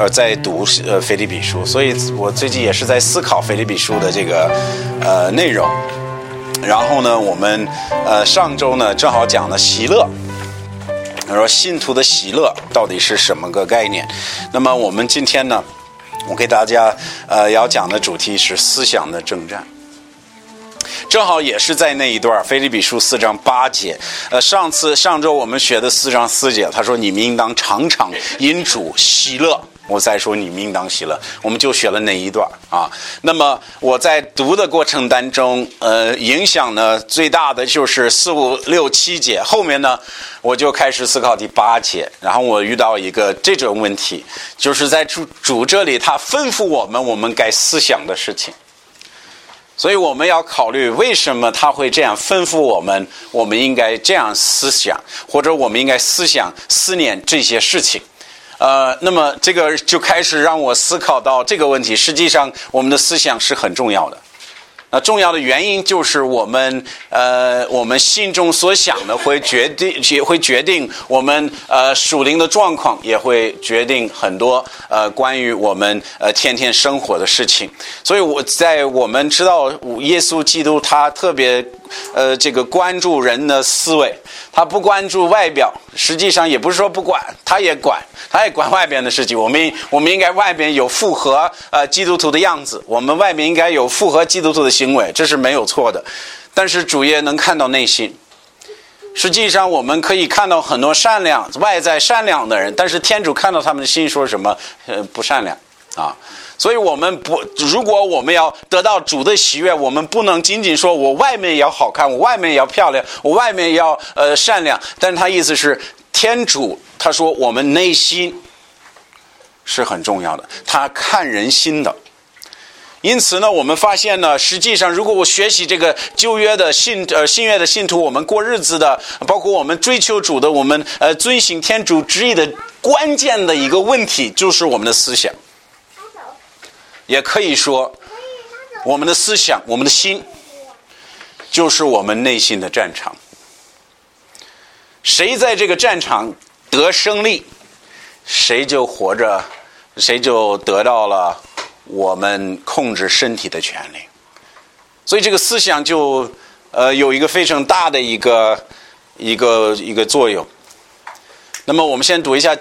呃在读呃腓立比书，所以我最近也是在思考腓立比书的这个呃内容。然后呢，我们呃上周呢正好讲了喜乐。他说：“信徒的喜乐到底是什么个概念？”那么我们今天呢，我给大家呃要讲的主题是思想的征战。正好也是在那一段《菲利比书》四章八节。呃，上次上周我们学的四章四节，他说：“你们应当常常因主喜乐。”我再说你应当喜乐，我们就学了那一段啊。那么我在读的过程当中，呃，影响呢最大的就是四五六七节，后面呢我就开始思考第八节，然后我遇到一个这种问题，就是在主主这里他吩咐我们我们该思想的事情，所以我们要考虑为什么他会这样吩咐我们，我们应该这样思想，或者我们应该思想思念这些事情。呃，那么这个就开始让我思考到这个问题。实际上，我们的思想是很重要的。那重要的原因就是我们呃，我们心中所想的会决定，也会决定我们呃属灵的状况，也会决定很多呃关于我们呃天天生活的事情。所以我在我们知道耶稣基督他特别呃这个关注人的思维。他不关注外表，实际上也不是说不管，他也管，他也管外边的事情。我们我们应该外边有符合呃基督徒的样子，我们外面应该有符合基督徒的行为，这是没有错的。但是主也能看到内心。实际上我们可以看到很多善良外在善良的人，但是天主看到他们的心说什么？呃，不善良啊。所以我们不，如果我们要得到主的喜悦，我们不能仅仅说我外面也要好看，我外面也要漂亮，我外面也要呃善良。但是他意思是，天主他说我们内心是很重要的，他看人心的。因此呢，我们发现呢，实际上如果我学习这个旧约的信呃新约的信徒，我们过日子的，包括我们追求主的，我们呃遵行天主旨意的关键的一个问题，就是我们的思想。也可以说，我们的思想、我们的心，就是我们内心的战场。谁在这个战场得胜利，谁就活着，谁就得到了我们控制身体的权利。所以，这个思想就呃有一个非常大的一个一个一个作用。那么，我们先读一下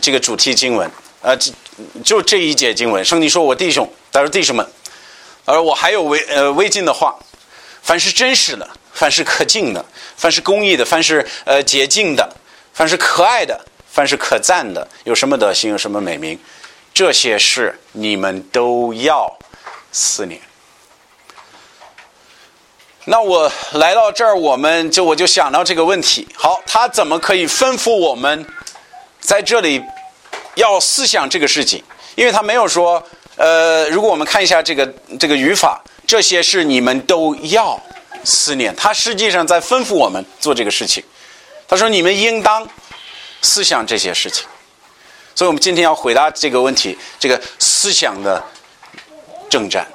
这个主题经文。呃，就这一节经文，圣经说：“我弟兄，他说弟兄们，而我还有微呃未尽的话，凡是真实的，凡是可敬的，凡是公义的，凡是呃洁净的，凡是可爱的，凡是可赞的，有什么德行，有什么美名，这些事你们都要思念。”那我来到这儿，我们就我就想到这个问题。好，他怎么可以吩咐我们在这里？要思想这个事情，因为他没有说，呃，如果我们看一下这个这个语法，这些是你们都要思念。他实际上在吩咐我们做这个事情。他说：“你们应当思想这些事情。”所以，我们今天要回答这个问题：这个思想的征战，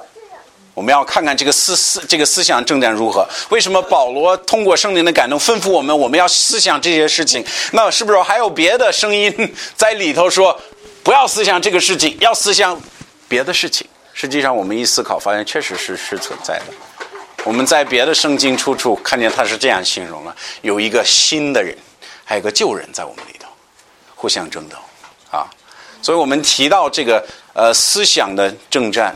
我们要看看这个思思这个思想征战如何？为什么保罗通过圣灵的感动吩咐我们，我们要思想这些事情？那是不是还有别的声音在里头说，不要思想这个事情，要思想别的事情？实际上，我们一思考，发现确实是是存在的。我们在别的圣经处处看见他是这样形容了：有一个新的人，还有个旧人在我们里头互相争斗啊。所以我们提到这个呃思想的征战。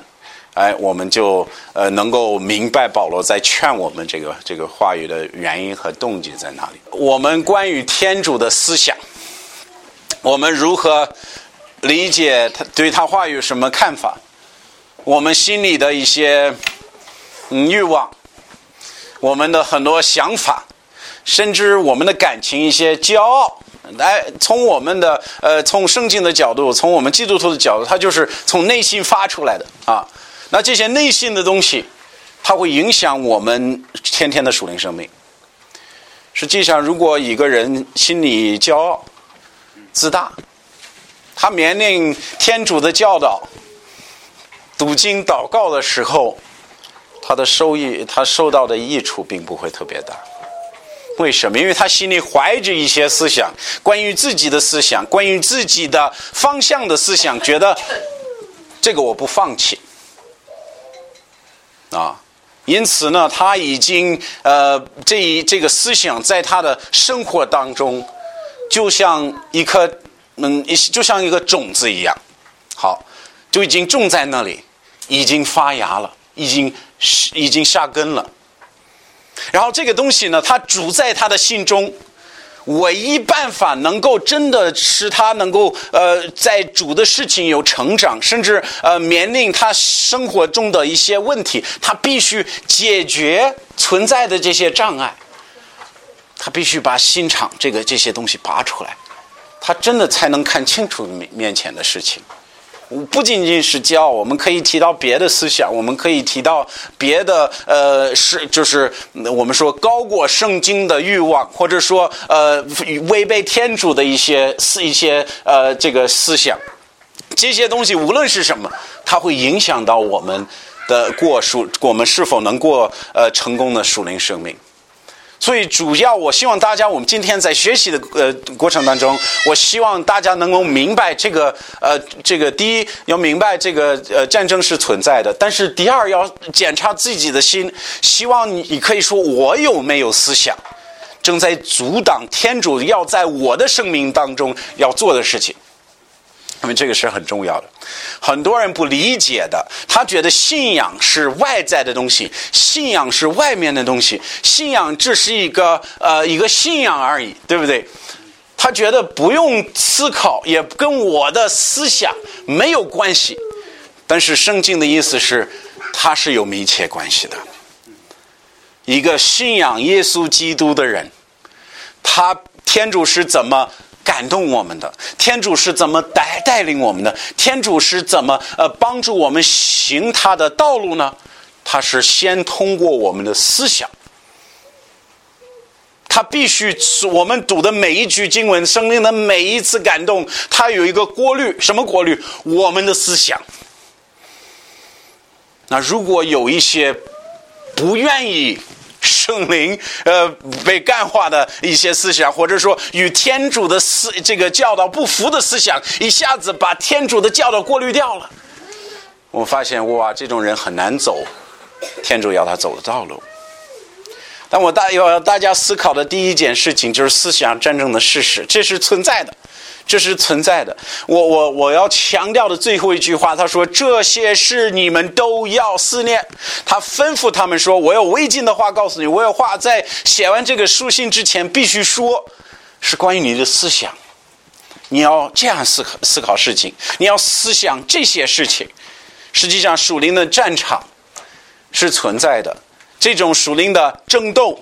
哎，我们就呃能够明白保罗在劝我们这个这个话语的原因和动机在哪里。我们关于天主的思想，我们如何理解他对他话语什么看法？我们心里的一些嗯欲望，我们的很多想法，甚至我们的感情一些骄傲，来从我们的呃从圣经的角度，从我们基督徒的角度，它就是从内心发出来的啊。那这些内心的东西，它会影响我们天天的属灵生命。实际上，如果一个人心里骄傲、自大，他面临天主的教导、读经、祷告的时候，他的收益、他受到的益处并不会特别大。为什么？因为他心里怀着一些思想，关于自己的思想，关于自己的方向的思想，觉得这个我不放弃啊。因此呢，他已经呃，这一这个思想在他的生活当中，就像一颗嗯，一就像一个种子一样，好，就已经种在那里，已经发芽了，已经已经下根了。然后这个东西呢，它主在他的心中，唯一办法能够真的使他能够呃，在主的事情有成长，甚至呃，面临他生活中的一些问题，他必须解决存在的这些障碍，他必须把心肠这个这些东西拔出来，他真的才能看清楚面面前的事情。不仅仅是骄傲，我们可以提到别的思想，我们可以提到别的呃，是就是我们说高过圣经的欲望，或者说呃违背天主的一些思一些呃这个思想，这些东西无论是什么，它会影响到我们的过属，我们是否能过呃成功的属灵生命。所以，主要我希望大家，我们今天在学习的呃过程当中，我希望大家能够明白这个呃这个第一要明白这个呃战争是存在的，但是第二要检查自己的心，希望你你可以说我有没有思想正在阻挡天主要在我的生命当中要做的事情。因为这个是很重要的，很多人不理解的，他觉得信仰是外在的东西，信仰是外面的东西，信仰只是一个呃一个信仰而已，对不对？他觉得不用思考，也跟我的思想没有关系。但是圣经的意思是，它是有密切关系的。一个信仰耶稣基督的人，他天主是怎么？感动我们的天主是怎么带带领我们的？天主是怎么呃帮助我们行他的道路呢？他是先通过我们的思想，他必须我们读的每一句经文，生命的每一次感动，它有一个过滤，什么过滤？我们的思想。那如果有一些不愿意。圣灵，呃，被干化的一些思想，或者说与天主的思这个教导不符的思想，一下子把天主的教导过滤掉了。我发现，哇，这种人很难走天主要他走的道路。但我大要大家思考的第一件事情，就是思想战争的事实，这是存在的。这是存在的。我我我要强调的最后一句话，他说：“这些事你们都要思念。”他吩咐他们说：“我有未尽的话告诉你，我有话在写完这个书信之前必须说，是关于你的思想。你要这样思考思考事情，你要思想这些事情。实际上，属灵的战场是存在的，这种属灵的争斗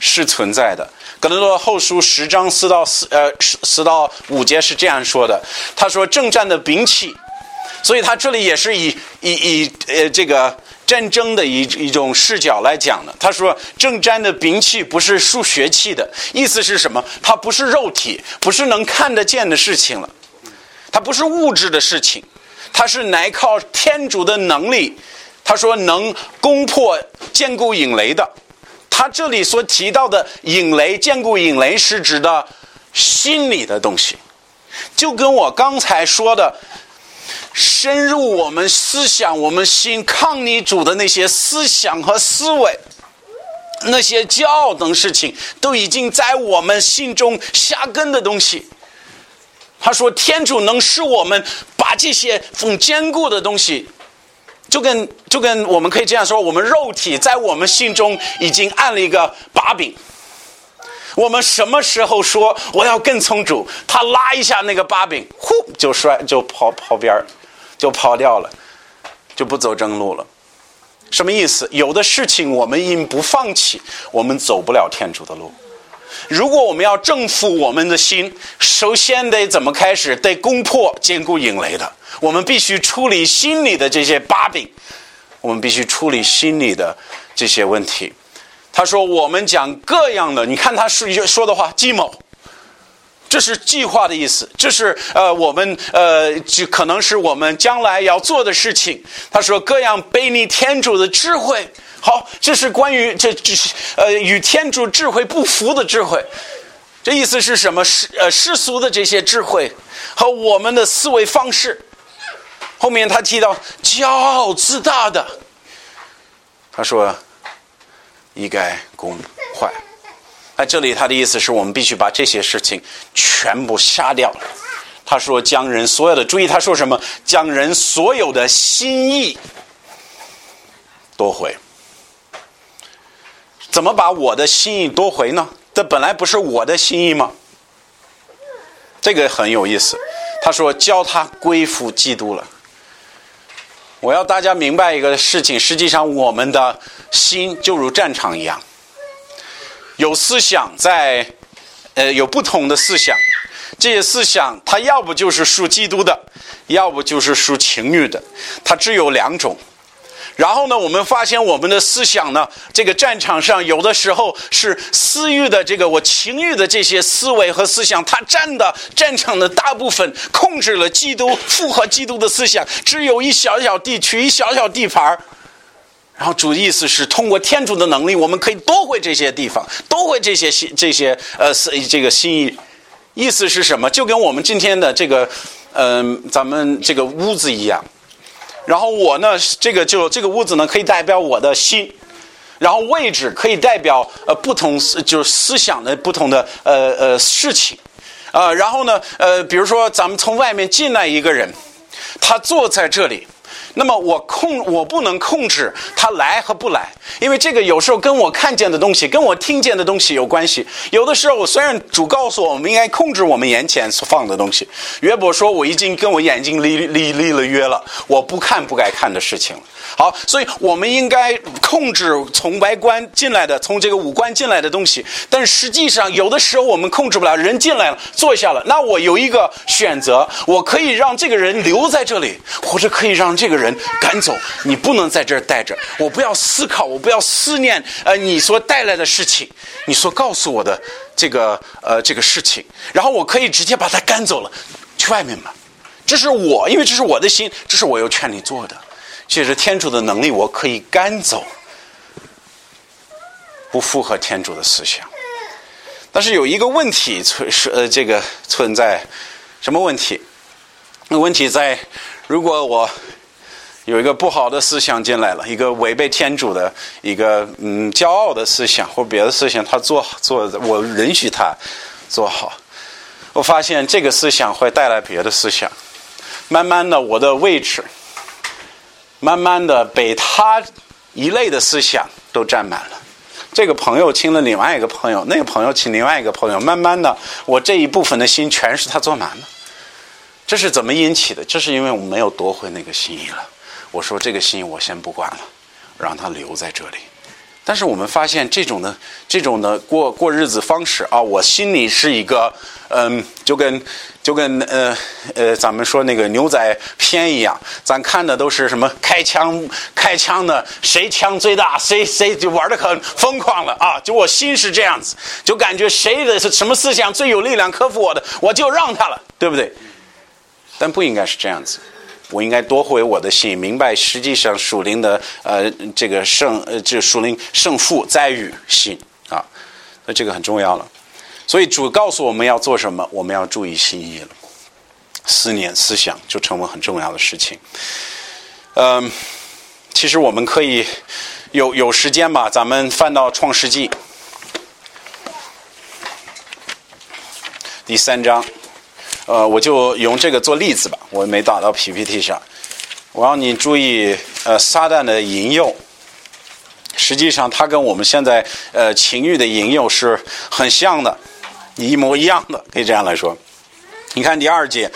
是存在的。”格林多后书十章四到四呃十四到五节是这样说的，他说正战的兵器，所以他这里也是以以以呃这个战争的一一种视角来讲的。他说正战的兵器不是数学器的意思是什么？它不是肉体，不是能看得见的事情了，它不是物质的事情，它是乃靠天主的能力。他说能攻破坚固引雷的。他这里所提到的引雷、坚固引雷，是指的心理的东西，就跟我刚才说的，深入我们思想、我们心抗逆主的那些思想和思维，那些骄傲等事情，都已经在我们心中下根的东西。他说，天主能使我们把这些很坚固的东西。就跟就跟我们可以这样说，我们肉体在我们心中已经按了一个把柄。我们什么时候说我要跟从主，他拉一下那个把柄，呼就摔就跑跑边儿，就跑掉了，就不走正路了。什么意思？有的事情我们因不放弃，我们走不了天主的路。如果我们要征服我们的心，首先得怎么开始？得攻破坚固引雷的。我们必须处理心里的这些把柄，我们必须处理心里的这些问题。他说：“我们讲各样的，你看他说说的话，计谋，这是计划的意思，这是呃我们呃就可能是我们将来要做的事情。他说各样背逆天主的智慧，好，这是关于这这是呃与天主智慧不符的智慧。这意思是什么？世呃世俗的这些智慧和我们的思维方式。后面他提到骄傲自大的，他说一概公坏。在这里，他的意思是我们必须把这些事情全部杀掉。他说：“将人所有的注意，他说什么？将人所有的心意夺回。怎么把我的心意夺回呢？这本来不是我的心意吗？这个很有意思。他说：教他归附基督了。我要大家明白一个事情：实际上，我们的心就如战场一样。”有思想在，呃，有不同的思想，这些思想它要不就是属基督的，要不就是属情欲的，它只有两种。然后呢，我们发现我们的思想呢，这个战场上有的时候是私欲的，这个我情欲的这些思维和思想，它占的战场的大部分，控制了基督，符合基督的思想，只有一小小地区，一小小地盘儿。然后主意思是通过天主的能力，我们可以夺回这些地方，夺回这些心，这些呃，这个心意。意思是什么？就跟我们今天的这个，嗯，咱们这个屋子一样。然后我呢，这个就这个屋子呢，可以代表我的心。然后位置可以代表呃不同就是思想的不同的呃呃事情。呃，然后呢，呃，比如说咱们从外面进来一个人，他坐在这里。那么我控我不能控制他来和不来，因为这个有时候跟我看见的东西、跟我听见的东西有关系。有的时候我，虽然主告诉我我们应该控制我们眼前所放的东西，约伯说我已经跟我眼睛立立立了约了，我不看不该看的事情了。好，所以我们应该控制从外观进来的、从这个五官进来的东西。但实际上，有的时候我们控制不了，人进来了，坐下了，那我有一个选择，我可以让这个人留在这里，或者可以让这个人赶走。你不能在这儿待着，我不要思考，我不要思念，呃，你所带来的事情，你所告诉我的这个呃这个事情，然后我可以直接把他赶走了，去外面吧。这是我，因为这是我的心，这是我有权利做的。借着天主的能力，我可以赶走不符合天主的思想。但是有一个问题存是呃，这个存在什么问题？那问题在，如果我有一个不好的思想进来了，一个违背天主的一个嗯骄傲的思想或别的思想，他做做我允许他做好，我发现这个思想会带来别的思想，慢慢的我的位置。慢慢的被他一类的思想都占满了，这个朋友亲了另外一个朋友，那个朋友亲另外一个朋友，慢慢的，我这一部分的心全是他坐满了。这是怎么引起的？这是因为我们没有夺回那个心意了。我说这个心我先不管了，让它留在这里。但是我们发现这种的这种的过过日子方式啊，我心里是一个嗯，就跟就跟呃呃咱们说那个牛仔片一样，咱看的都是什么开枪开枪的，谁枪最大，谁谁就玩的很疯狂了啊！就我心是这样子，就感觉谁的什么思想最有力量克服我的，我就让他了，对不对？但不应该是这样子。我应该夺回我的心，明白实际上属灵的呃这个胜呃这属灵胜负在于心啊，那这个很重要了。所以主告诉我们要做什么，我们要注意心意了。思念思想就成为很重要的事情。嗯，其实我们可以有有时间吧，咱们翻到创世纪第三章。呃，我就用这个做例子吧，我没打到 PPT 上。我让你注意，呃，撒旦的引诱，实际上它跟我们现在呃情欲的引诱是很像的，一模一样的，可以这样来说。你看第二节，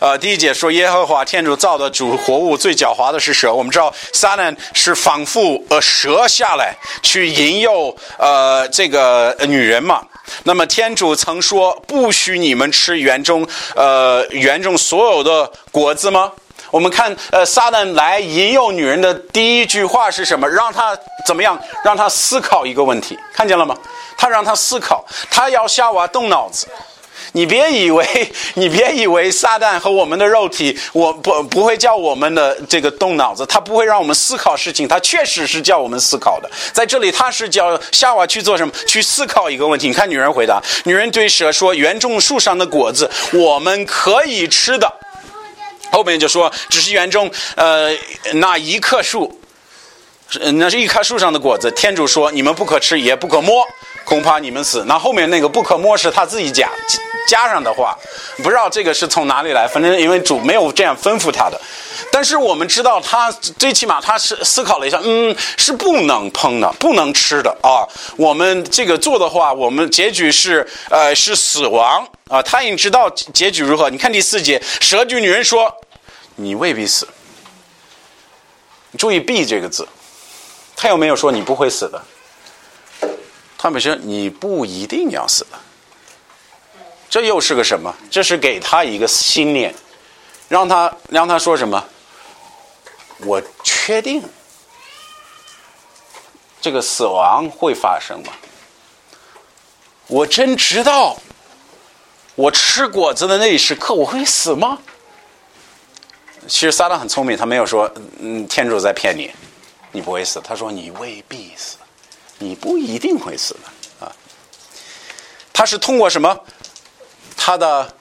呃，第一节说耶和华天主造的主活物最狡猾的是蛇。我们知道撒旦是仿佛呃蛇下来去引诱呃这个女人嘛。那么天主曾说不许你们吃园中呃园中所有的果子吗？我们看呃撒旦来引诱女人的第一句话是什么？让他怎么样？让他思考一个问题，看见了吗？他让他思考，他要夏娃动脑子。你别以为，你别以为撒旦和我们的肉体，我不不会叫我们的这个动脑子，他不会让我们思考事情，他确实是叫我们思考的。在这里，他是叫夏娃去做什么？去思考一个问题。你看，女人回答：女人对蛇说，园中树上的果子我们可以吃的。后面就说，只是园中呃那一棵树。那是一棵树上的果子，天主说你们不可吃，也不可摸，恐怕你们死。那后面那个不可摸是他自己讲加上的话，不知道这个是从哪里来，反正因为主没有这样吩咐他的。但是我们知道他最起码他是思考了一下，嗯，是不能碰的，不能吃的啊。我们这个做的话，我们结局是呃是死亡啊。他已经知道结局如何。你看第四节，蛇局女人说，你未必死。注意“ b 这个字。他又没有说你不会死的，他们说你不一定要死的，这又是个什么？这是给他一个信念，让他让他说什么？我确定这个死亡会发生吗？我真知道我吃果子的那一时刻我会死吗？其实撒旦很聪明，他没有说嗯，天主在骗你。你不会死，他说你未必死，你不一定会死的啊。他是通过什么？他的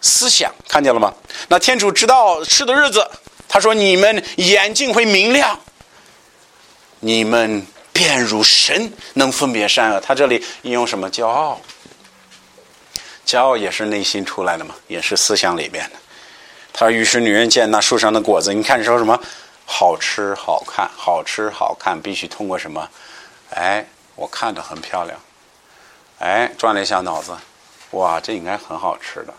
思想看见了吗？那天主知道吃的日子，他说你们眼睛会明亮，你们便如神能分别善恶。他这里应用什么？骄傲，骄傲也是内心出来的嘛，也是思想里边的。他说于是女人见那树上的果子，你看说什么？好吃好看，好吃好看，必须通过什么？哎，我看着很漂亮。哎，转了一下脑子，哇，这应该很好吃的。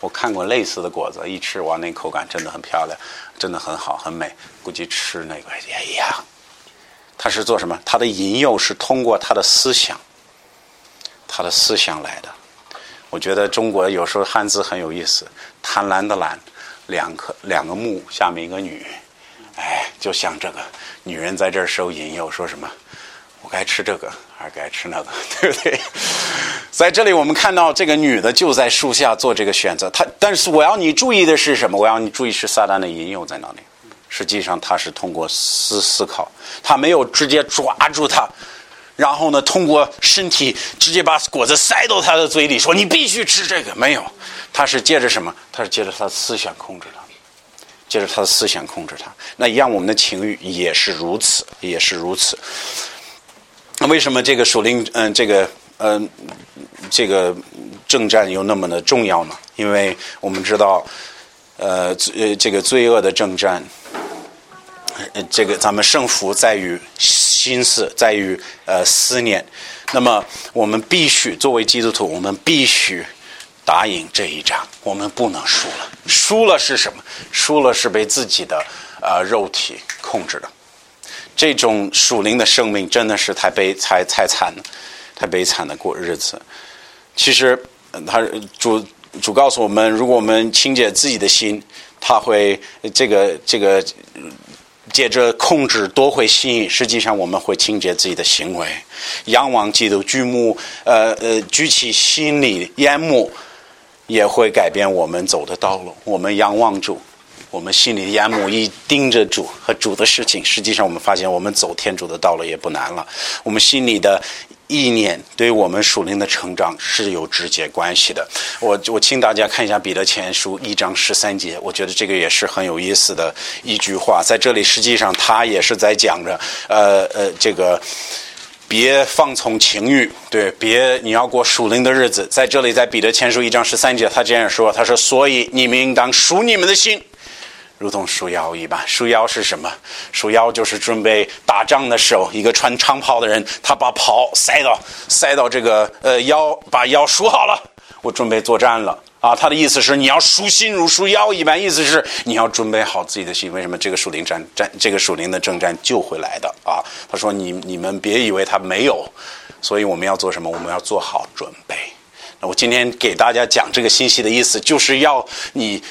我看过类似的果子，一吃哇，那口感真的很漂亮，真的很好很美。估计吃那个也一样。他是做什么？他的引诱是通过他的思想，他的思想来的。我觉得中国有时候汉字很有意思，贪婪的婪，两颗两个木下面一个女。哎，就像这个女人在这儿受引诱，说什么？我该吃这个还是该吃那个？对不对？在这里，我们看到这个女的就在树下做这个选择。她，但是我要你注意的是什么？我要你注意是撒旦的引诱在哪里？实际上，他是通过思思考，他没有直接抓住他，然后呢，通过身体直接把果子塞到他的嘴里，说你必须吃这个。没有，他是借着什么？他是借着他的思想控制他。借着他的思想控制他，那一样我们的情欲也是如此，也是如此。那为什么这个属灵，嗯，这个，嗯，这个征战又那么的重要呢？因为我们知道，呃，呃，这个罪恶的征战，这个咱们胜负在于心思，在于呃思念。那么我们必须作为基督徒，我们必须。打赢这一仗，我们不能输了。输了是什么？输了是被自己的呃肉体控制的。这种属灵的生命真的是太悲、太太惨了，太悲惨的过日子。其实他主主告诉我们，如果我们清洁自己的心，他会这个这个借着控制夺回心。实际上，我们会清洁自己的行为，仰望基督，举目呃呃举起心里眼目。也会改变我们走的道路。我们仰望主，我们心里的眼目一盯着主和主的事情。实际上，我们发现我们走天主的道路也不难了。我们心里的意念对我们属灵的成长是有直接关系的。我我请大家看一下彼得前书一章十三节，我觉得这个也是很有意思的一句话。在这里，实际上他也是在讲着，呃呃，这个。别放纵情欲，对，别你要过属灵的日子。在这里，在彼得前书一章十三节，他这样说：“他说，所以你们应当赎你们的心，如同束腰一般。束腰是什么？束腰就是准备打仗的时候，一个穿长袍的人，他把袍塞到塞到这个呃腰，把腰束好了，我准备作战了。”啊，他的意思是你要舒心如束腰一般，意思是你要准备好自己的心。为什么这个属灵战战，这个属灵的征战就会来的啊？他说你你们别以为他没有，所以我们要做什么？我们要做好准备。那我今天给大家讲这个信息的意思，就是要你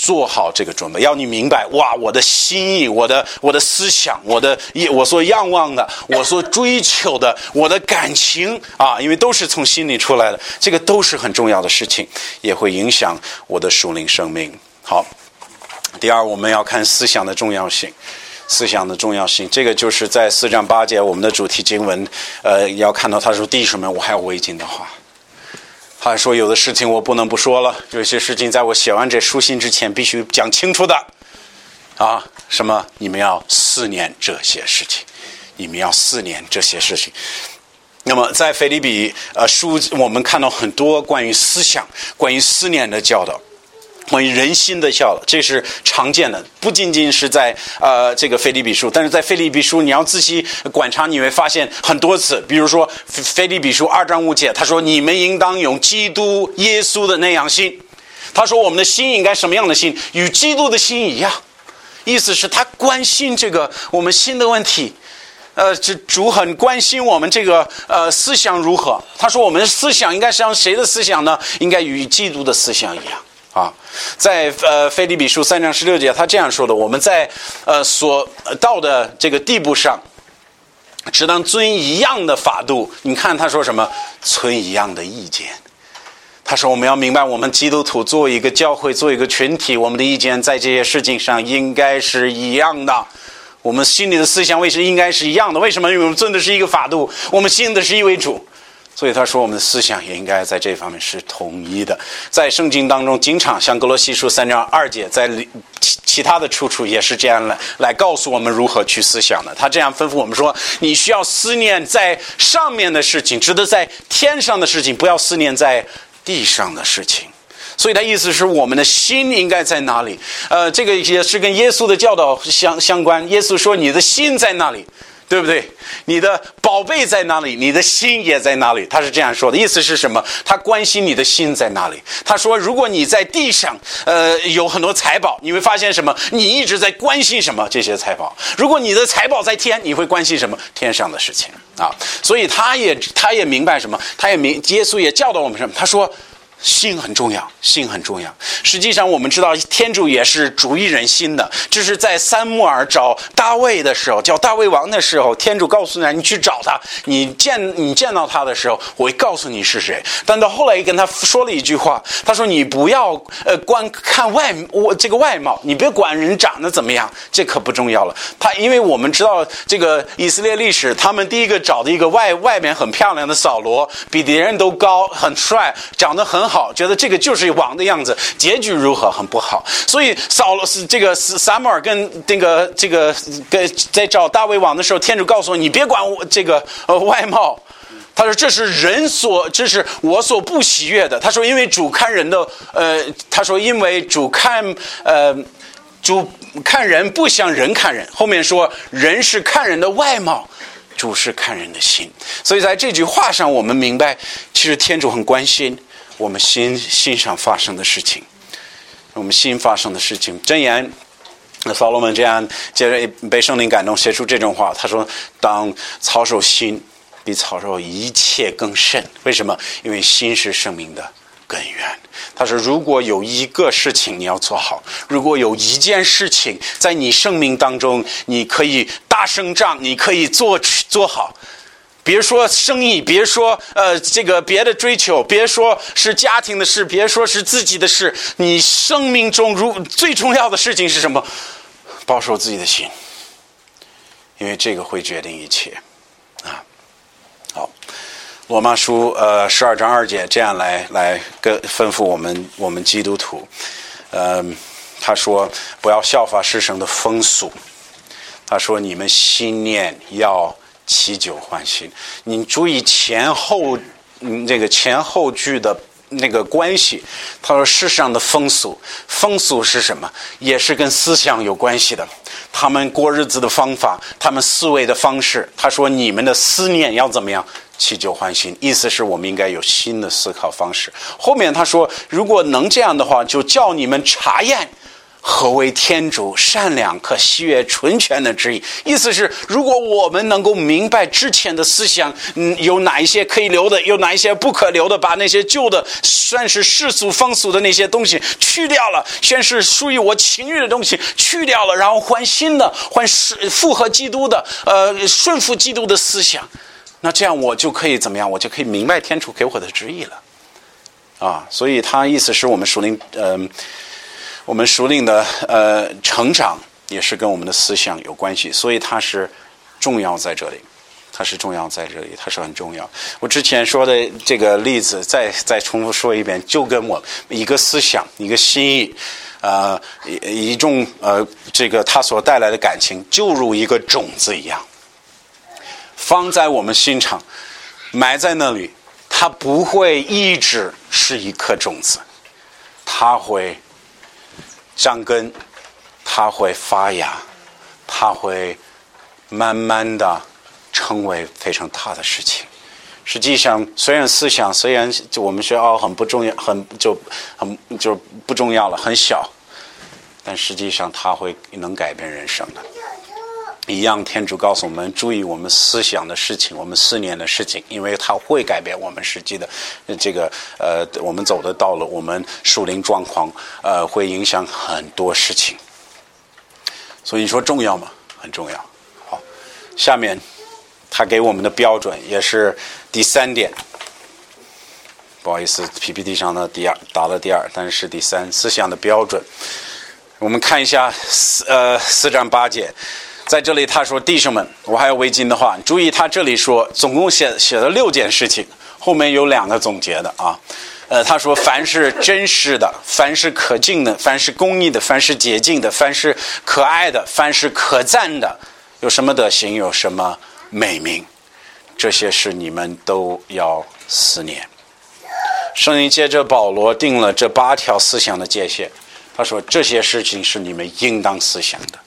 做好这个准备，要你明白哇，我的心意，我的我的思想，我的我所仰望的，我所追求的，我的感情啊，因为都是从心里出来的，这个都是很重要的事情，也会影响我的属灵生命。好，第二，我们要看思想的重要性，思想的重要性，这个就是在四章八节我们的主题经文，呃，要看到他说弟兄们，我还要未尽的话。话说：“有的事情我不能不说了，有些事情在我写完这书信之前必须讲清楚的。啊，什么？你们要思念这些事情，你们要思念这些事情。那么，在菲利比呃书，我们看到很多关于思想、关于思念的教导。”关于人心的笑了，这是常见的，不仅仅是在呃这个《腓立比书》，但是在《腓立比书》，你要仔细观察，你会发现很多次。比如说《腓立比书》二章五节，他说：“你们应当用基督耶稣的那样心。”他说：“我们的心应该什么样的心？与基督的心一样。”意思是，他关心这个我们心的问题。呃，这主很关心我们这个呃思想如何。他说：“我们思想应该像谁的思想呢？应该与基督的思想一样。”啊，在呃《腓立比书》三章十六节，他这样说的：“我们在呃所到的这个地步上，只当遵一样的法度。你看他说什么？存一样的意见。他说我们要明白，我们基督徒作为一个教会，作为一个群体，我们的意见在这些事情上应该是一样的。我们心里的思想为什么应该是一样的？为什么？因为我们遵的是一个法度，我们信的是一位主。”所以他说，我们的思想也应该在这方面是统一的。在圣经当中，经常像格罗西书三章二节，在其其他的处处也是这样来来告诉我们如何去思想的。他这样吩咐我们说：你需要思念在上面的事情，值得在天上的事情，不要思念在地上的事情。所以他意思是我们的心应该在哪里？呃，这个也是跟耶稣的教导相相关。耶稣说：你的心在那里。对不对？你的宝贝在哪里？你的心也在哪里？他是这样说的，意思是什么？他关心你的心在哪里。他说，如果你在地上，呃，有很多财宝，你会发现什么？你一直在关心什么？这些财宝。如果你的财宝在天，你会关心什么？天上的事情啊。所以他也他也明白什么？他也明耶稣也教导我们什么？他说。心很重要，心很重要。实际上，我们知道天主也是主意人心的。就是在三木尔找大卫的时候，叫大卫王的时候，天主告诉他：“你去找他，你见你见到他的时候，我会告诉你是谁。”但到后来，跟他说了一句话，他说：“你不要呃观看外我这个外貌，你别管人长得怎么样，这可不重要了。”他因为我们知道这个以色列历史，他们第一个找的一个外外面很漂亮的扫罗，比别人都高，很帅，长得很。好，觉得这个就是王的样子，结局如何很不好。所以扫罗是这个撒母耳跟那个这个跟在找大卫王的时候，天主告诉我，你别管我这个呃外貌。他说这是人所，这是我所不喜悦的。他说因为主看人的，呃，他说因为主看呃主看人不像人看人。后面说人是看人的外貌，主是看人的心。所以在这句话上，我们明白，其实天主很关心。我们心心上发生的事情，我们心发生的事情。箴言，那扫罗门这样接着被圣灵感动，写出这种话。他说：“当操守心，比操守一切更甚。为什么？因为心是生命的根源。”他说：“如果有一个事情你要做好，如果有一件事情在你生命当中，你可以大声仗，你可以做做好。”别说生意，别说呃这个别的追求，别说是家庭的事，别说是自己的事。你生命中如最重要的事情是什么？保守自己的心，因为这个会决定一切啊。好，罗马书呃十二章二节这样来来跟吩咐我们我们基督徒，嗯，他说不要效法世上的风俗，他说你们心念要。祈酒欢心，你注意前后，嗯，这个前后句的那个关系。他说世上的风俗，风俗是什么？也是跟思想有关系的。他们过日子的方法，他们思维的方式。他说你们的思念要怎么样？祈酒欢心，意思是我们应该有新的思考方式。后面他说，如果能这样的话，就叫你们查验。何为天主善良可喜悦纯全的旨意？意思是，如果我们能够明白之前的思想，嗯，有哪一些可以留的，有哪一些不可留的，把那些旧的、算是世俗风俗的那些东西去掉了，先是属于我情欲的东西去掉了，然后换新的，换是符合基督的，呃，顺服基督的思想，那这样我就可以怎么样？我就可以明白天主给我的旨意了。啊，所以他意思是我们属灵，嗯。我们熟龄的呃成长也是跟我们的思想有关系，所以它是重要在这里，它是重要在这里，它是很重要。我之前说的这个例子，再再重复说一遍，就跟我一个思想、一个心意，呃一一种呃这个它所带来的感情，就如一个种子一样，放在我们心上，埋在那里，它不会一直是一颗种子，它会。长根，它会发芽，它会慢慢的成为非常大的事情。实际上，虽然思想虽然就我们学哦很不重要，很就很就不重要了，很小，但实际上它会能改变人生的。一样，天主告诉我们注意我们思想的事情，我们思念的事情，因为它会改变我们实际的这个呃，我们走的道路，我们属灵状况，呃，会影响很多事情。所以你说重要吗？很重要。好，下面他给我们的标准也是第三点。不好意思，PPT 上的第二打了第二，但是第三思想的标准，我们看一下四呃四章八节。在这里，他说：“弟兄们，我还有围巾的话，注意，他这里说总共写写了六件事情，后面有两个总结的啊。呃，他说：凡是真实的，凡是可敬的，凡是公义的，凡是洁净的，凡是可爱的，凡是可赞的，有什么德行，有什么美名，这些事你们都要思念。圣经接着保罗定了这八条思想的界限，他说这些事情是你们应当思想的。”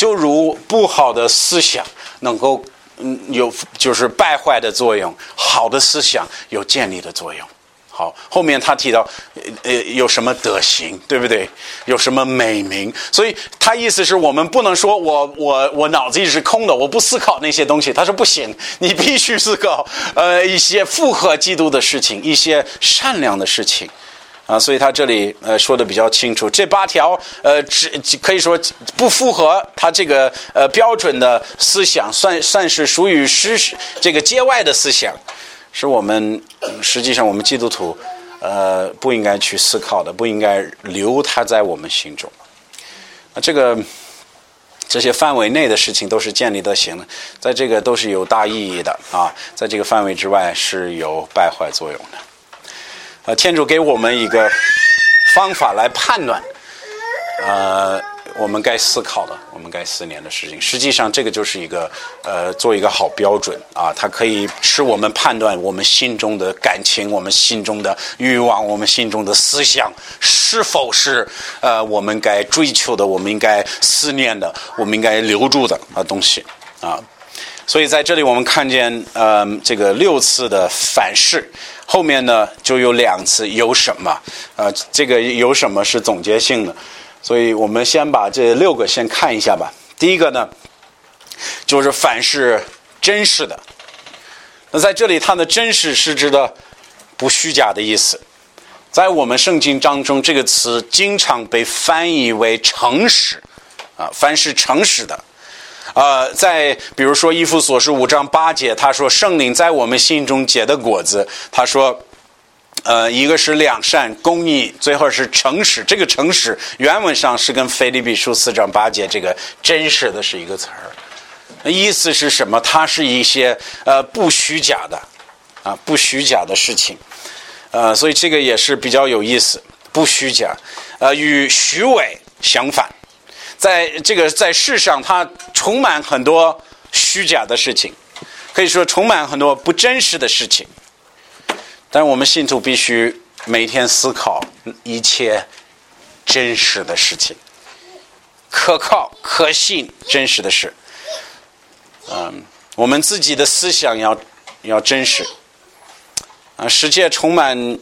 就如不好的思想能够嗯有就是败坏的作用，好的思想有建立的作用。好，后面他提到呃有什么德行，对不对？有什么美名？所以他意思是我们不能说我我我脑子里是空的，我不思考那些东西。他说不行，你必须思考呃一些符合基督的事情，一些善良的事情。啊，所以他这里呃说的比较清楚，这八条呃只可以说不符合他这个呃标准的思想，算算是属于实这个界外的思想，是我们实际上我们基督徒呃不应该去思考的，不应该留它在我们心中。啊，这个这些范围内的事情都是建立的行的，在这个都是有大意义的啊，在这个范围之外是有败坏作用的。呃，天主给我们一个方法来判断，呃，我们该思考的，我们该思念的事情。实际上，这个就是一个呃，做一个好标准啊，它可以使我们判断我们心中的感情、我们心中的欲望、我们心中的思想是否是呃，我们该追求的、我们应该思念的、我们应该留住的啊东西啊。所以在这里，我们看见呃，这个六次的反噬。后面呢就有两次有什么？呃，这个有什么是总结性的？所以我们先把这六个先看一下吧。第一个呢，就是凡是真实的。那在这里，它的真实是指的不虚假的意思。在我们圣经当中，这个词经常被翻译为诚实。啊，凡是诚实的。呃，在比如说《伊夫所书》五章八节，他说圣灵在我们心中结的果子，他说，呃，一个是两善、公义，最后是诚实。这个诚实原文上是跟《腓立比书》四章八节这个真实的是一个词儿，意思是什么？它是一些呃不虚假的啊，不虚假的事情，呃，所以这个也是比较有意思，不虚假，呃，与虚伪相反。在这个在世上，它充满很多虚假的事情，可以说充满很多不真实的事情。但我们信徒必须每天思考一切真实的事情，可靠、可信、真实的事。嗯，我们自己的思想要要真实。啊，世界充满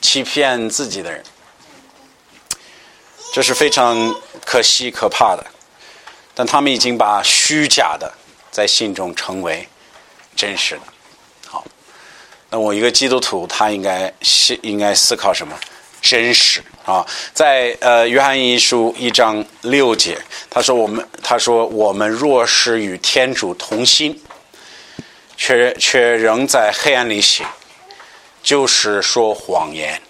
欺骗自己的人。这是非常可惜可怕的。但他们已经把虚假的在心中成为真实的。好，那我一个基督徒，他应该思应该思考什么？真实啊！在呃约翰一书一章六节，他说我们他说我们若是与天主同心，却却仍在黑暗里行，就是说谎言，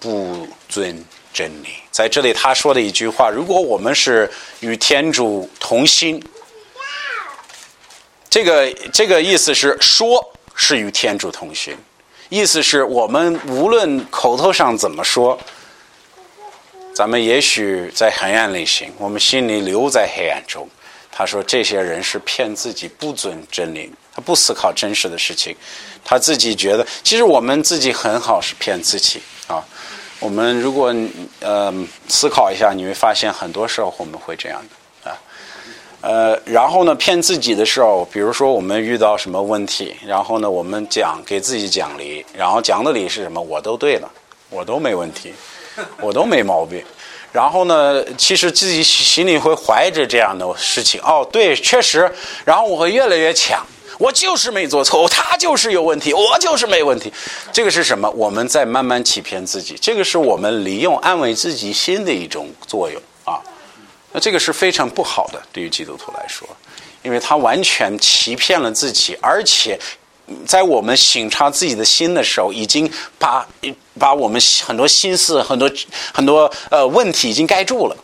不尊真理。在这里他说的一句话：如果我们是与天主同心，这个这个意思是说是与天主同心。意思是我们无论口头上怎么说，咱们也许在黑暗里行，我们心里留在黑暗中。他说这些人是骗自己，不准真理，他不思考真实的事情，他自己觉得其实我们自己很好，是骗自己。我们如果呃思考一下，你会发现很多时候我们会这样的啊。呃，然后呢，骗自己的时候，比如说我们遇到什么问题，然后呢，我们讲给自己讲理，然后讲的理是什么？我都对了，我都没问题，我都没毛病。然后呢，其实自己心里会怀着这样的事情，哦，对，确实。然后我会越来越强，我就是没做错，他就是有问题，我就是没问题。这个是什么？我们在慢慢欺骗自己，这个是我们利用安慰自己心的一种作用啊。那这个是非常不好的，对于基督徒来说，因为他完全欺骗了自己，而且在我们省察自己的心的时候，已经把把我们很多心思、很多很多呃问题已经盖住了。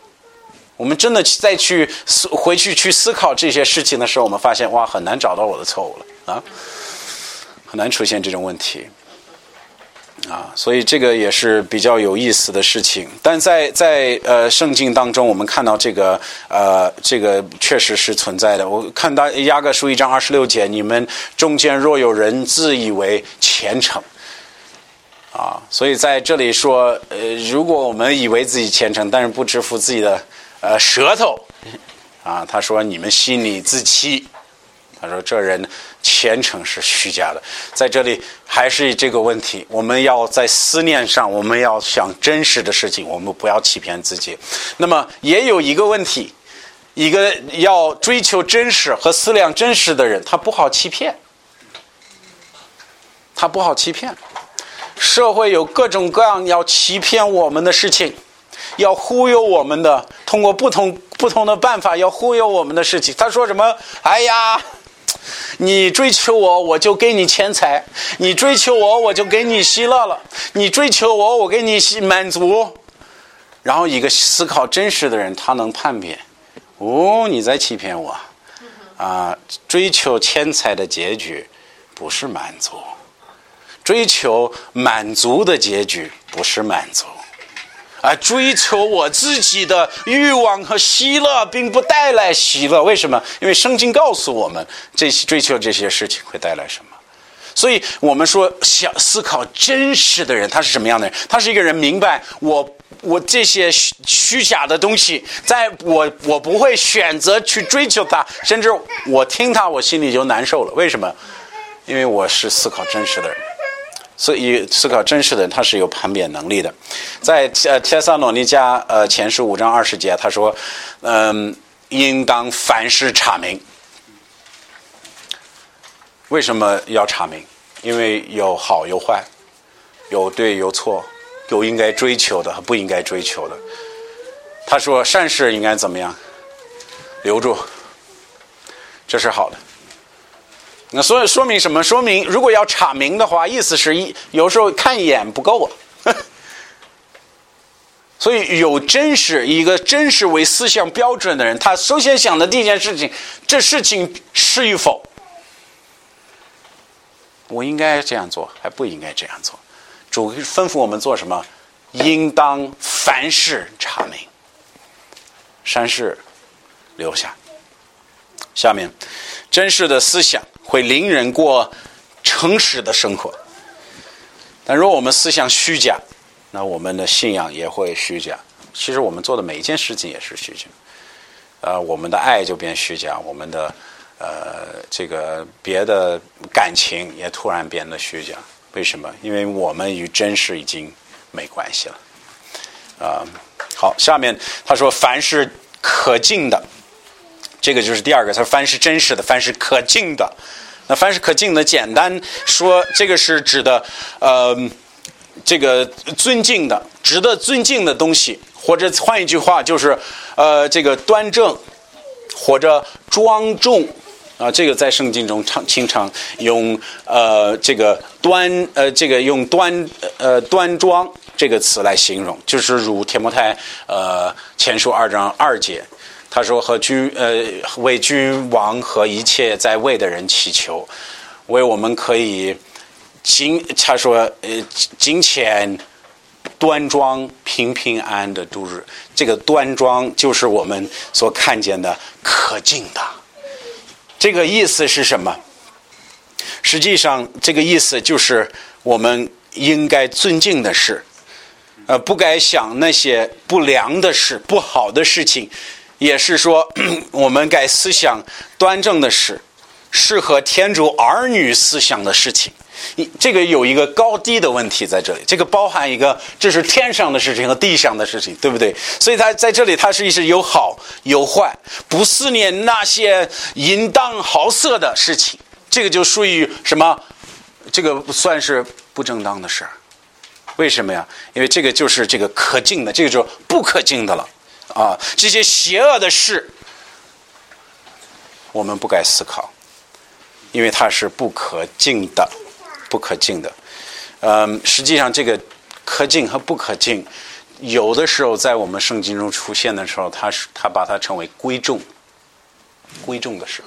我们真的再去思回去去思考这些事情的时候，我们发现哇，很难找到我的错误了啊，很难出现这种问题。啊，所以这个也是比较有意思的事情。但在在呃圣经当中，我们看到这个呃这个确实是存在的。我看到雅各书一章二十六节，你们中间若有人自以为虔诚，啊，所以在这里说，呃，如果我们以为自己虔诚，但是不支付自己的呃舌头，啊，他说你们心里自欺。他说：“这人虔诚是虚假的，在这里还是这个问题。我们要在思念上，我们要想真实的事情，我们不要欺骗自己。那么也有一个问题，一个要追求真实和思量真实的人，他不好欺骗，他不好欺骗。社会有各种各样要欺骗我们的事情，要忽悠我们的，通过不同不同的办法要忽悠我们的事情。他说什么？哎呀！”你追求我，我就给你钱财；你追求我，我就给你希乐了；你追求我，我给你满足。然后一个思考真实的人，他能判别：哦，你在欺骗我啊！追求钱财的结局不是满足，追求满足的结局不是满足。啊，追求我自己的欲望和喜乐，并不带来喜乐。为什么？因为圣经告诉我们，这些追求这些事情会带来什么？所以我们说，想思考真实的人，他是什么样的人？他是一个人明白，我我这些虚虚假的东西，在我我不会选择去追求他，甚至我听他，我心里就难受了。为什么？因为我是思考真实的人。所以思考真实的人，他是有判别能力的。在呃《帖撒罗尼迦》呃前书五章二十节，他说：“嗯，应当凡事查明。为什么要查明？因为有好有坏，有对有错，有应该追求的和不应该追求的。”他说：“善事应该怎么样？留住，这是好的。”那所以说明什么？说明如果要查明的话，意思是一有时候看一眼不够啊。所以有真实一个真实为思想标准的人，他首先想的第一件事情，这事情是与否？我应该这样做，还不应该这样做？主吩咐我们做什么？应当凡事查明，善事留下。下面，真实的思想。会令人过诚实的生活，但如果我们思想虚假，那我们的信仰也会虚假。其实我们做的每一件事情也是虚假，呃，我们的爱就变虚假，我们的呃这个别的感情也突然变得虚假。为什么？因为我们与真实已经没关系了。啊，好，下面他说凡是可敬的，这个就是第二个，他说凡是真实的，凡是可敬的。那凡是可敬的，简单说，这个是指的呃，这个尊敬的、值得尊敬的东西，或者换一句话就是呃，这个端正或者庄重啊，这个在圣经中常经常用呃这个端呃这个用端呃端庄这个词来形容，就是如天摩太呃前书二章二节。他说：“和君呃为君王和一切在位的人祈求，为我们可以金他说呃金钱端庄平平安安的度日。这个端庄就是我们所看见的可敬的。这个意思是什么？实际上，这个意思就是我们应该尊敬的事，呃，不该想那些不良的事、不好的事情。”也是说，我们该思想端正的事，适合天主儿女思想的事情。这个有一个高低的问题在这里，这个包含一个，这是天上的事情和地上的事情，对不对？所以它在这里，它是一是有好有坏，不思念那些淫荡好色的事情，这个就属于什么？这个算是不正当的事儿。为什么呀？因为这个就是这个可敬的，这个就不可敬的了。啊，这些邪恶的事，我们不该思考，因为它是不可敬的，不可敬的。嗯，实际上这个可敬和不可敬，有的时候在我们圣经中出现的时候，它是它把它称为贵重、贵重的事。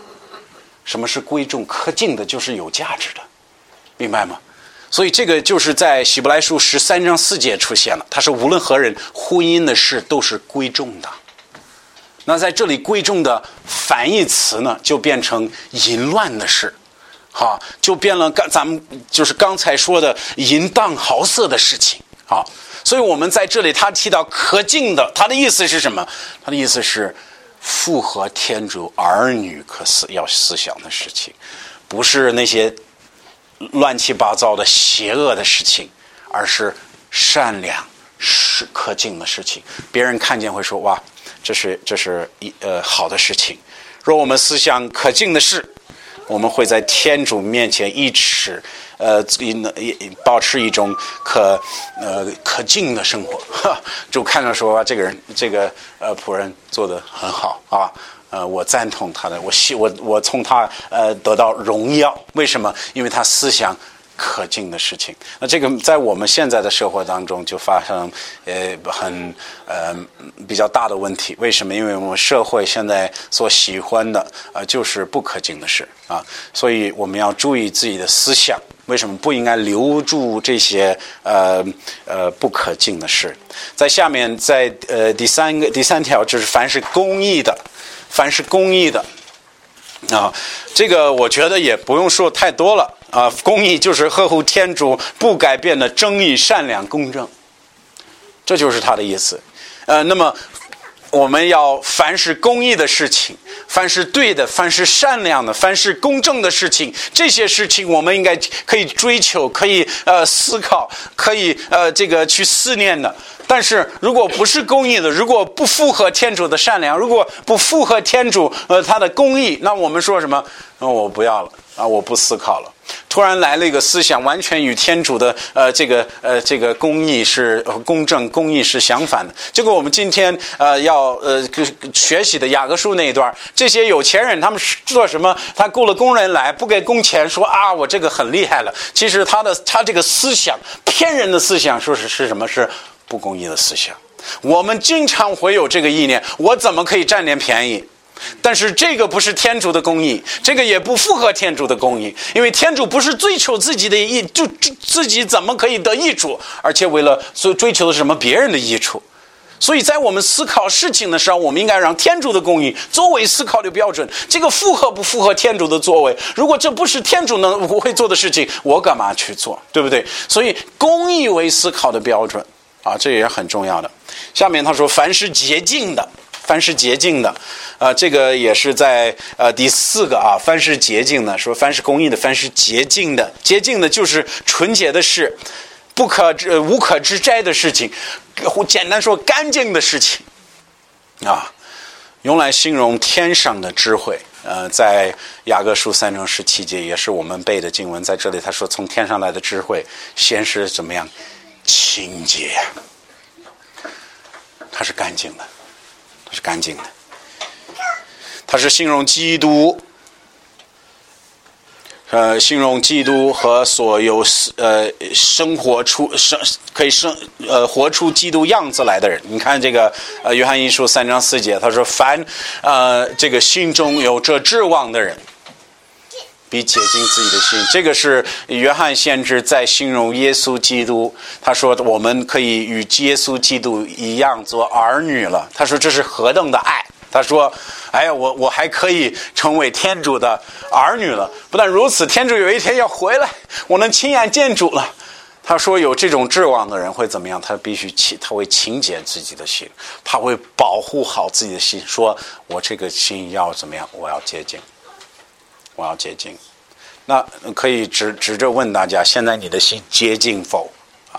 什么是贵重？可敬的就是有价值的，明白吗？所以这个就是在希伯来书十三章四节出现了。他说，无论何人，婚姻的事都是贵重的。那在这里，贵重的反义词呢，就变成淫乱的事，哈，就变了。刚咱们就是刚才说的淫荡好色的事情，啊。所以我们在这里，他提到可敬的，他的意思是什么？他的意思是符合天主儿女可思要思想的事情，不是那些。乱七八糟的邪恶的事情，而是善良、是可敬的事情。别人看见会说：“哇，这是这是一呃好的事情。”若我们思想可敬的事，我们会在天主面前一尺呃一保持一种可呃可敬的生活。就看着说这个人这个呃仆人做的很好啊。呃，我赞同他的，我希我我从他呃得到荣耀，为什么？因为他思想可敬的事情。那这个在我们现在的社会当中就发生呃很呃比较大的问题。为什么？因为我们社会现在所喜欢的呃就是不可敬的事啊，所以我们要注意自己的思想。为什么不应该留住这些呃呃不可敬的事？在下面，在呃第三个第三条就是凡是公益的。凡是公益的，啊，这个我觉得也不用说太多了啊。公益就是呵护天主不改变的正义、善良、公正，这就是他的意思。呃，那么我们要凡是公益的事情，凡是对的，凡是善良的，凡是公正的事情，这些事情我们应该可以追求，可以呃思考，可以呃这个去思念的。但是如果不是公益的，如果不符合天主的善良，如果不符合天主呃他的公义，那我们说什么？那我不要了啊！我不思考了。突然来了一个思想，完全与天主的呃这个呃这个公义是公正公义是相反的。这个我们今天呃要呃学习的雅各书那一段，这些有钱人他们做什么？他雇了工人来，不给工钱，说啊我这个很厉害了。其实他的他这个思想骗人的思想，说是是什么是？不公义的思想，我们经常会有这个意念：我怎么可以占点便宜？但是这个不是天主的公义，这个也不符合天主的公义，因为天主不是追求自己的益，就自己怎么可以得益处？而且为了所追求的是什么？别人的益处。所以在我们思考事情的时候，我们应该让天主的公义作为思考的标准。这个符合不符合天主的作为？如果这不是天主能会做的事情，我干嘛去做？对不对？所以公义为思考的标准。啊，这也很重要的。下面他说：“凡是洁净的，凡是洁净的，啊，这个也是在呃第四个啊，凡是洁净的，说凡是公益的，凡是洁净的，洁净的就是纯洁的事。不可知无可之摘的事情，简单说干净的事情啊，用来形容天上的智慧。呃，在雅各书三章十七节也是我们背的经文，在这里他说从天上来的智慧，先是怎么样清洁，它是干净的，是干净的，他是形容基督。呃，形容基督和所有呃生活出生可以生呃活出基督样子来的人，你看这个呃约翰一书三章四节，他说凡呃这个心中有这志望的人，比洁净自己的心。这个是约翰先知在形容耶稣基督，他说我们可以与耶稣基督一样做儿女了。他说这是何等的爱。他说：“哎呀，我我还可以成为天主的儿女了。不但如此，天主有一天要回来，我能亲眼见主了。”他说：“有这种志望的人会怎么样？他必须清，他会清洁自己的心，他会保护好自己的心。说我这个心要怎么样？我要洁净，我要接近。那可以直直着问大家：现在你的心接近否？啊？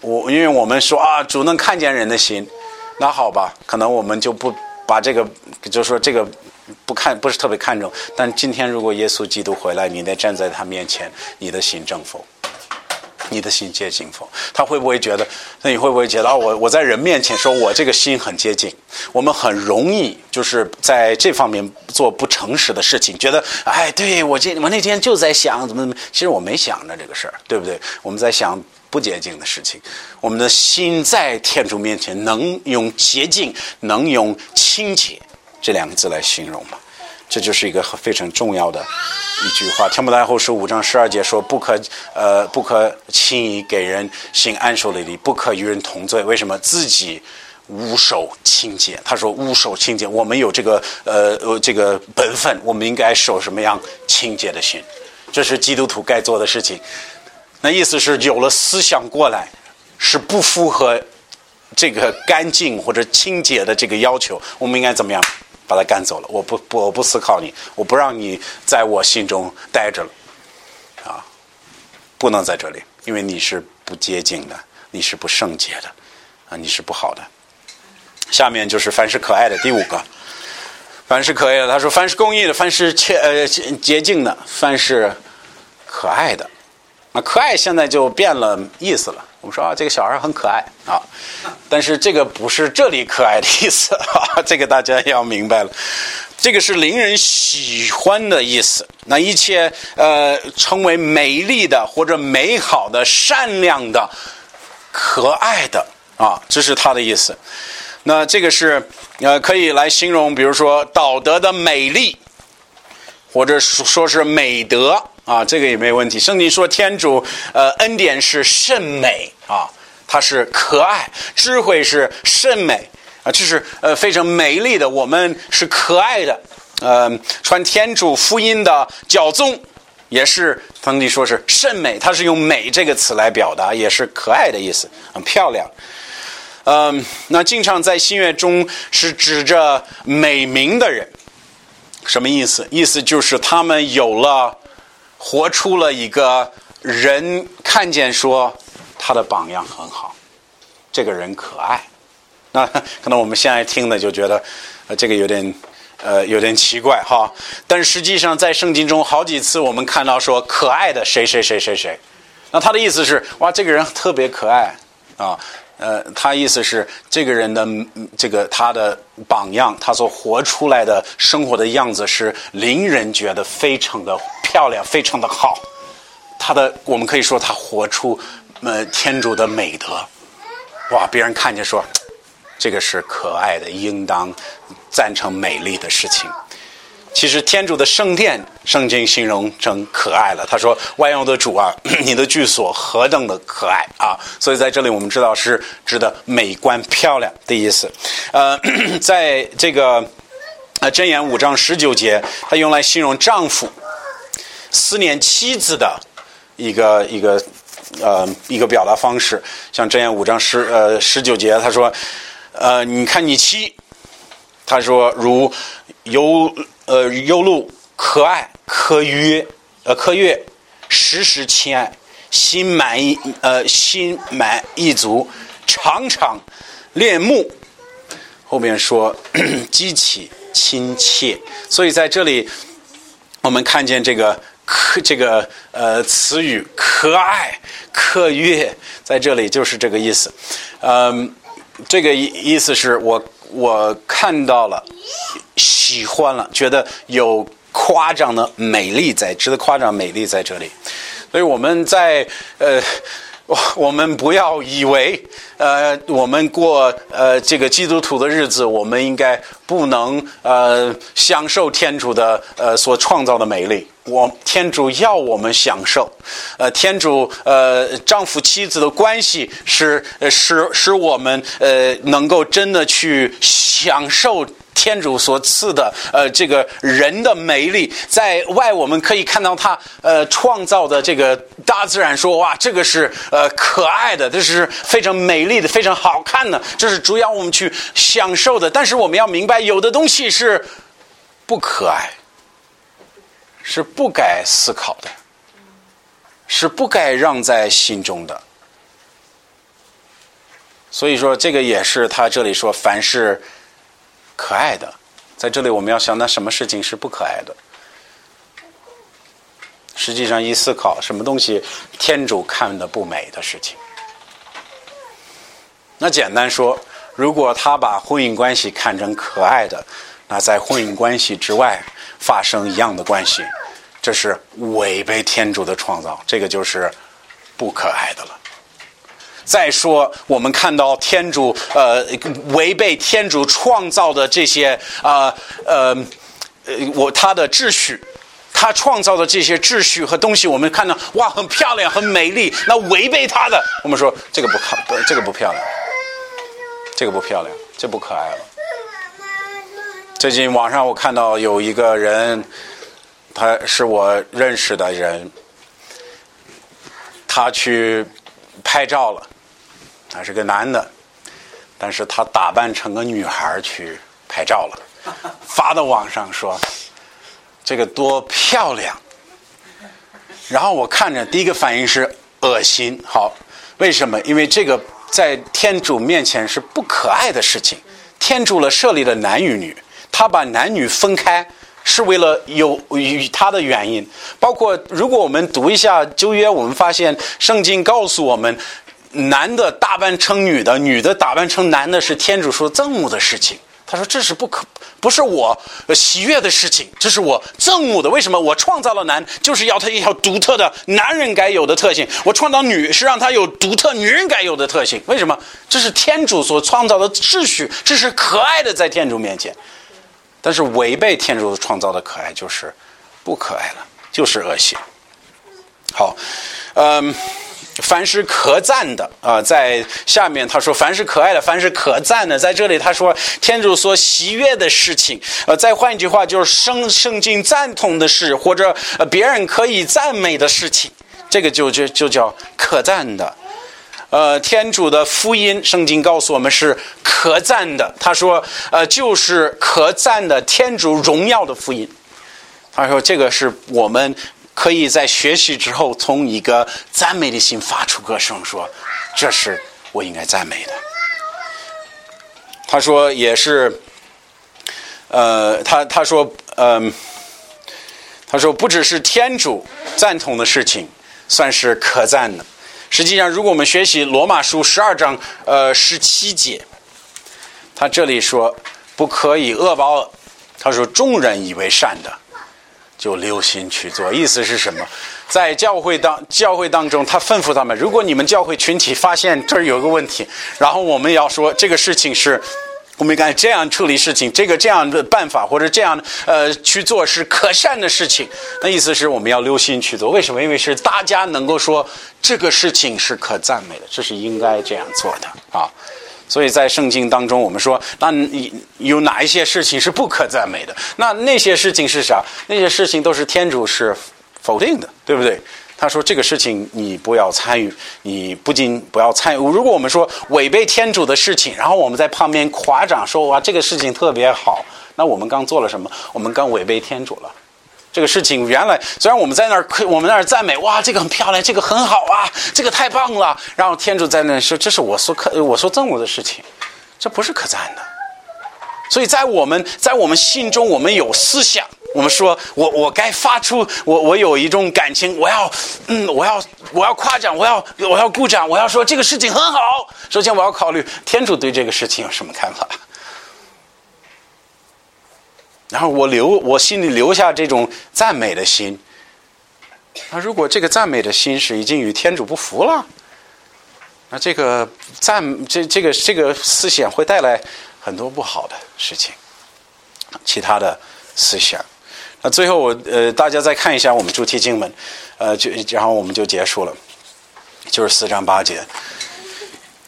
我因为我们说啊，主能看见人的心。”那好吧，可能我们就不把这个，就说这个不看，不是特别看重。但今天如果耶稣基督回来，你得站在他面前，你的心正否？你的心接近否？他会不会觉得？那你会不会觉得？我我在人面前说我这个心很接近，我们很容易就是在这方面做不诚实的事情，觉得哎，对我这我那天就在想怎么怎么，其实我没想着这个事儿，对不对？我们在想。不洁净的事情，我们的心在天主面前能用洁净，能用清洁这两个字来形容吗？这就是一个非常重要的一句话。天不来后书五章十二节说：“不可呃，不可轻易给人行安守的礼，不可与人同罪。为什么？自己无守清洁。他说无守清洁，我们有这个呃呃这个本分，我们应该守什么样清洁的心？这是基督徒该做的事情。”那意思是有了思想过来，是不符合这个干净或者清洁的这个要求，我们应该怎么样把他赶走了？我不不我不思考你，我不让你在我心中待着了，啊，不能在这里，因为你是不洁净的，你是不圣洁的，啊，你是不好的。下面就是凡是可爱的第五个，凡是可爱的，他说凡是公益的，凡是切呃洁净的，凡是可爱的。那，可爱现在就变了意思了。我们说啊，这个小孩很可爱啊，但是这个不是这里可爱的意思啊，这个大家要明白了。这个是令人喜欢的意思。那一切呃，称为美丽的或者美好的、善良的、可爱的啊，这是他的意思。那这个是呃，可以来形容，比如说道德的美丽，或者说是美德。啊，这个也没问题。圣经说，天主呃恩典是甚美啊，它是可爱；智慧是甚美啊，这是呃非常美丽的。我们是可爱的，呃，传天主福音的教宗也是圣经说是甚美，它是用美这个词来表达，也是可爱的意思，很漂亮。嗯，那经常在新约中是指着美名的人，什么意思？意思就是他们有了。活出了一个人看见说他的榜样很好，这个人可爱。那可能我们现在听的就觉得，呃，这个有点呃有点奇怪哈。但实际上在圣经中好几次我们看到说可爱的谁谁谁谁谁，那他的意思是哇这个人特别可爱啊。呃，他意思是这个人的这个他的榜样，他所活出来的生活的样子是令人觉得非常的漂亮，非常的好。他的我们可以说他活出呃天主的美德，哇！别人看见说这个是可爱的，应当赞成美丽的事情。其实天主的圣殿，圣经形容成可爱了。他说：“万有的主啊，你的居所何等的可爱啊！”所以在这里我们知道是指的美观漂亮的意思。呃，在这个呃箴言五章十九节，它用来形容丈夫思念妻子的一个一个呃一个表达方式。像箴言五章十呃十九节，他说：“呃，你看你妻，他说如忧。”呃，优露可爱可约，呃，可悦，时时亲爱，心满意呃心满意足，常常恋慕。后面说 激起亲切，所以在这里我们看见这个可 这个呃词语可爱可悦，在这里就是这个意思。嗯，这个意意思是我我看到了，喜欢了，觉得有夸张的美丽在，值得夸张美丽在这里。所以我们在呃，我们不要以为呃，我们过呃这个基督徒的日子，我们应该不能呃享受天主的呃所创造的美丽。我天主要我们享受，呃，天主呃丈夫妻子的关系是使使我们呃能够真的去享受。天主所赐的，呃，这个人的美丽，在外我们可以看到他，呃，创造的这个大自然，说哇，这个是呃可爱的，这是非常美丽的，非常好看的，这是主要我们去享受的。但是我们要明白，有的东西是不可爱，是不该思考的，是不该让在心中的。所以说，这个也是他这里说，凡是。可爱的，在这里我们要想，那什么事情是不可爱的？实际上一思考，什么东西天主看的不美的事情？那简单说，如果他把婚姻关系看成可爱的，那在婚姻关系之外发生一样的关系，这是违背天主的创造，这个就是不可爱的了。再说，我们看到天主呃违背天主创造的这些啊呃呃我他的秩序，他创造的这些秩序和东西，我们看到哇很漂亮很美丽，那违背他的，我们说这个不看这个不漂亮，这个不漂亮，这不可爱了。最近网上我看到有一个人，他是我认识的人，他去拍照了。他是个男的，但是他打扮成个女孩去拍照了，发到网上说这个多漂亮。然后我看着第一个反应是恶心，好，为什么？因为这个在天主面前是不可爱的事情。天主了设立了男与女，他把男女分开是为了有与他的原因。包括如果我们读一下旧约，我们发现圣经告诉我们。男的打扮成女的，女的打扮成男的，是天主说憎恶的事情。他说这是不可，不是我喜悦的事情，这是我憎恶的。为什么？我创造了男，就是要他一条独特的男人该有的特性；我创造女，是让他有独特女人该有的特性。为什么？这是天主所创造的秩序，这是可爱的，在天主面前。但是违背天主创造的可爱，就是不可爱了，就是恶心。好，嗯。凡是可赞的啊，在下面他说，凡是可爱的，凡是可赞的，在这里他说，天主所喜悦的事情，呃，再换一句话，就是圣圣经赞同的事，或者别人可以赞美的事情，这个就就就叫可赞的。呃，天主的福音，圣经告诉我们是可赞的。他说，呃，就是可赞的天主荣耀的福音。他说，这个是我们。可以在学习之后，从一个赞美的心发出歌声，说：“这是我应该赞美的。”他说：“也是，呃，他他说，嗯，他说不只是天主赞同的事情，算是可赞的。实际上，如果我们学习罗马书十二章，呃，十七节，他这里说不可以恶报。他说众人以为善的。”就留心去做，意思是什么？在教会当教会当中，他吩咐他们：如果你们教会群体发现这儿有个问题，然后我们要说这个事情是，我们该这样处理事情，这个这样的办法或者这样呃去做是可善的事情。那意思是我们要留心去做。为什么？因为是大家能够说这个事情是可赞美的，这是应该这样做的啊。所以在圣经当中，我们说，那有哪一些事情是不可赞美的？那那些事情是啥？那些事情都是天主是否定的，对不对？他说这个事情你不要参与，你不仅不要参与。如果我们说违背天主的事情，然后我们在旁边夸奖说哇这个事情特别好，那我们刚做了什么？我们刚违背天主了。这个事情原来虽然我们在那儿，我们那儿赞美，哇，这个很漂亮，这个很好啊，这个太棒了。然后天主在那说，这是我所可我所憎恶的事情，这不是可赞的。所以在我们在我们心中，我们有思想，我们说我我该发出我我有一种感情，我要嗯，我要我要夸奖，我要我要鼓掌，我要说这个事情很好。首先我要考虑天主对这个事情有什么看法。然后我留我心里留下这种赞美的心。那如果这个赞美的心是已经与天主不符了，那这个赞这这个这个思想会带来很多不好的事情，其他的思想。那最后我呃大家再看一下我们主题经文，呃就然后我们就结束了，就是四章八节。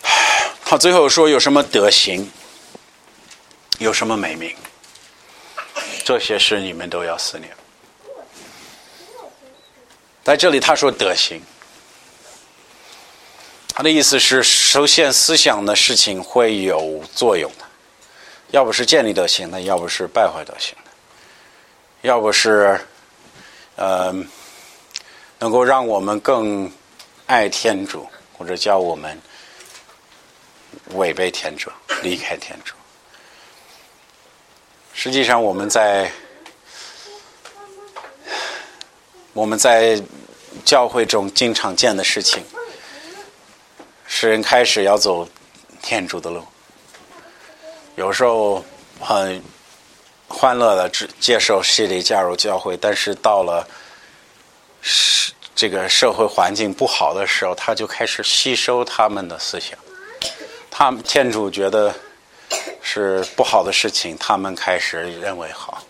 他最后说有什么德行，有什么美名。这些事你们都要思念。在这里他说德行，他的意思是，首先思想的事情会有作用的，要不是建立德行那，要不是败坏德行，要不是，呃，能够让我们更爱天主，或者叫我们违背天主、离开天主。实际上，我们在我们在教会中经常见的事情，使人开始要走天主的路。有时候很欢乐的接受洗礼加入教会，但是到了是这个社会环境不好的时候，他就开始吸收他们的思想。他们天主觉得。是不好的事情，他们开始认为好。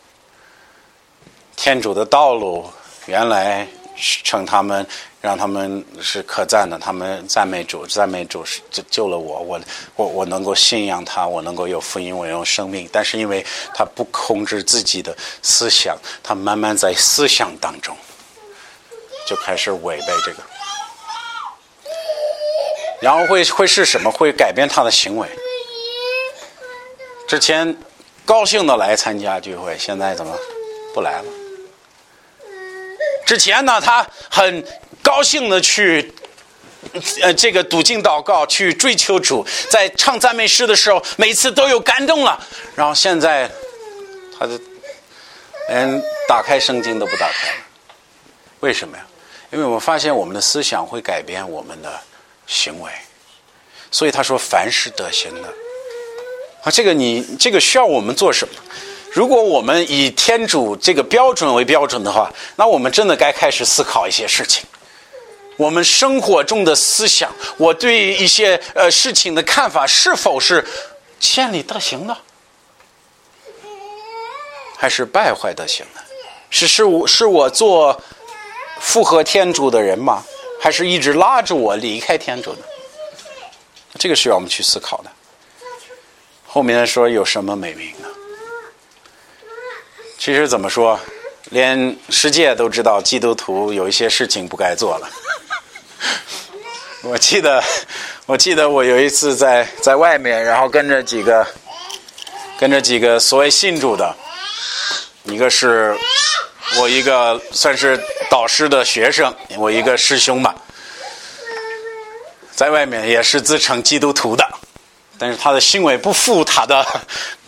天主的道路原来称他们，让他们是可赞的。他们赞美主，赞美主是救救了我，我我我能够信仰他，我能够有福音，我有生命。但是因为他不控制自己的思想，他慢慢在思想当中就开始违背这个，然后会会是什么？会改变他的行为。之前高兴的来参加聚会，现在怎么不来了？之前呢，他很高兴的去呃这个笃敬祷告，去追求主，在唱赞美诗的时候，每次都有感动了。然后现在，他就连打开圣经都不打开了。为什么呀？因为我们发现我们的思想会改变我们的行为，所以他说凡是得行的。啊，这个你这个需要我们做什么？如果我们以天主这个标准为标准的话，那我们真的该开始思考一些事情。我们生活中的思想，我对一些呃事情的看法，是否是千里德行的，还是败坏德行的？是是我是我做符合天主的人吗？还是一直拉着我离开天主呢？这个需要我们去思考的。后面说有什么美名呢？其实怎么说，连世界都知道基督徒有一些事情不该做了。我记得，我记得我有一次在在外面，然后跟着几个跟着几个所谓信主的，一个是我一个算是导师的学生，我一个师兄吧，在外面也是自称基督徒的。但是他的行为不符他的，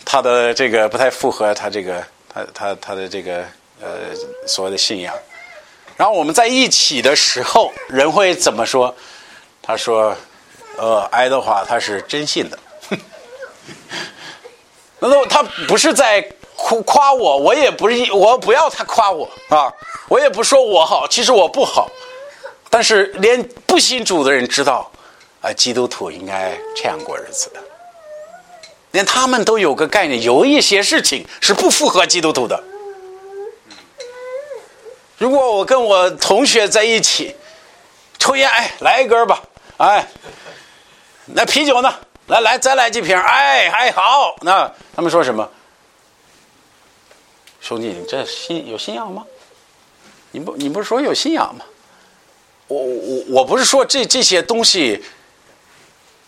他的这个不太符合他这个他他他的这个呃所谓的信仰。然后我们在一起的时候，人会怎么说？他说：“呃，爱德华他是真信的。”那他不是在夸夸我，我也不是我不要他夸我啊，我也不说我好，其实我不好。但是连不信主的人知道。啊，基督徒应该这样过日子的，连他们都有个概念，有一些事情是不符合基督徒的。如果我跟我同学在一起抽烟，哎，来一根吧，哎，那啤酒呢？来来，再来几瓶，哎，还好。那他们说什么？兄弟，你这信有信仰吗？你不，你不是说有信仰吗？我我我不是说这这些东西。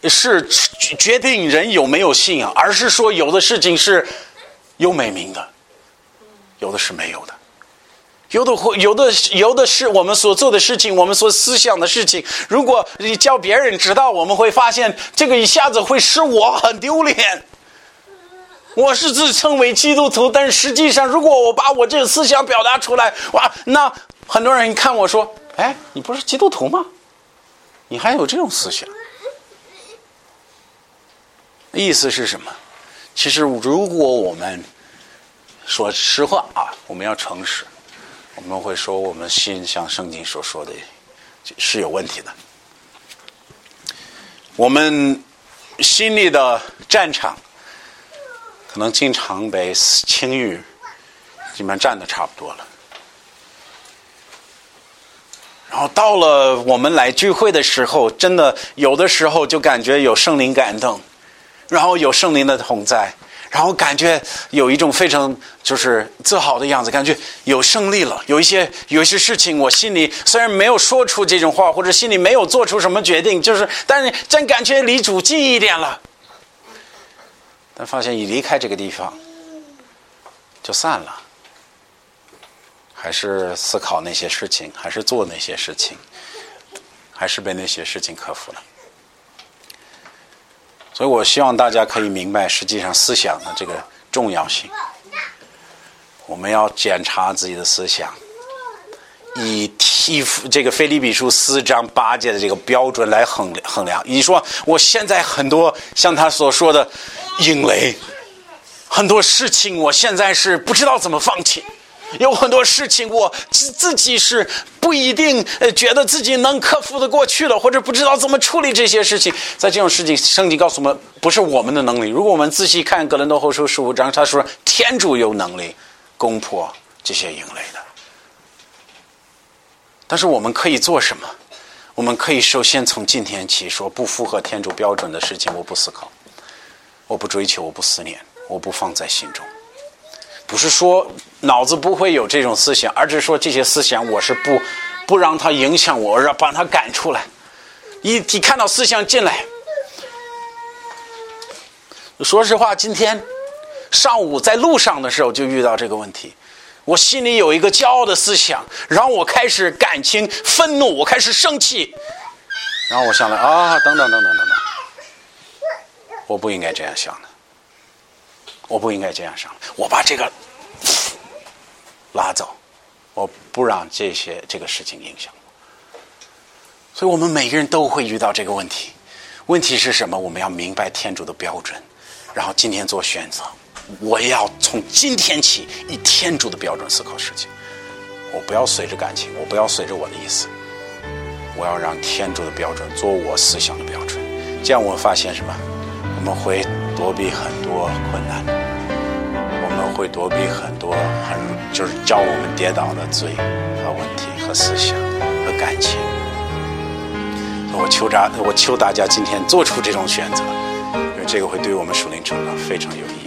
是决定人有没有信仰，而是说有的事情是有美名的，有的是没有的。有的会有的有的是我们所做的事情，我们所思想的事情。如果你叫别人知道，我们会发现这个一下子会使我很丢脸。我是自称为基督徒，但实际上，如果我把我这个思想表达出来，哇，那很多人看我说：“哎，你不是基督徒吗？你还有这种思想？”意思是什么？其实，如果我们说实话啊，我们要诚实，我们会说我们心像圣经所说的，是有问题的。我们心里的战场。可能经常被情欲基本上占的差不多了，然后到了我们来聚会的时候，真的有的时候就感觉有圣灵感动，然后有圣灵的同在，然后感觉有一种非常就是自豪的样子，感觉有胜利了。有一些有一些事情，我心里虽然没有说出这种话，或者心里没有做出什么决定，就是但是真感觉离主近一点了。但发现一离开这个地方，就散了。还是思考那些事情，还是做那些事情，还是被那些事情克服了。所以我希望大家可以明白，实际上思想的这个重要性。我们要检查自己的思想，以提这个《菲利比书》四章八节的这个标准来衡衡量。你说，我现在很多像他所说的。因为很多事情，我现在是不知道怎么放弃；有很多事情，我自自己是不一定呃觉得自己能克服的过去了，或者不知道怎么处理这些事情。在这种事情，圣经告诉我们，不是我们的能力。如果我们仔细看《格林多后书》十五章，他说天主有能力攻破这些营垒的。但是我们可以做什么？我们可以首先从今天起说，不符合天主标准的事情，我不思考。我不追求，我不思念，我不放在心中。不是说脑子不会有这种思想，而是说这些思想我是不不让它影响我，而把它赶出来。一一看到思想进来，说实话，今天上午在路上的时候就遇到这个问题。我心里有一个骄傲的思想，然后我开始感情愤怒，我开始生气，然后我想了啊，等等等等等等。我不应该这样想的，我不应该这样想。我把这个拉走，我不让这些这个事情影响我。所以我们每个人都会遇到这个问题。问题是什么？我们要明白天主的标准，然后今天做选择。我要从今天起以天主的标准思考事情。我不要随着感情，我不要随着我的意思。我要让天主的标准做我思想的标准。这样我发现什么？我们会躲避很多困难，我们会躲避很多很就是叫我们跌倒的罪和问题和思想和感情。我求大，我求大家今天做出这种选择，因为这个会对我们属灵成长非常有意义。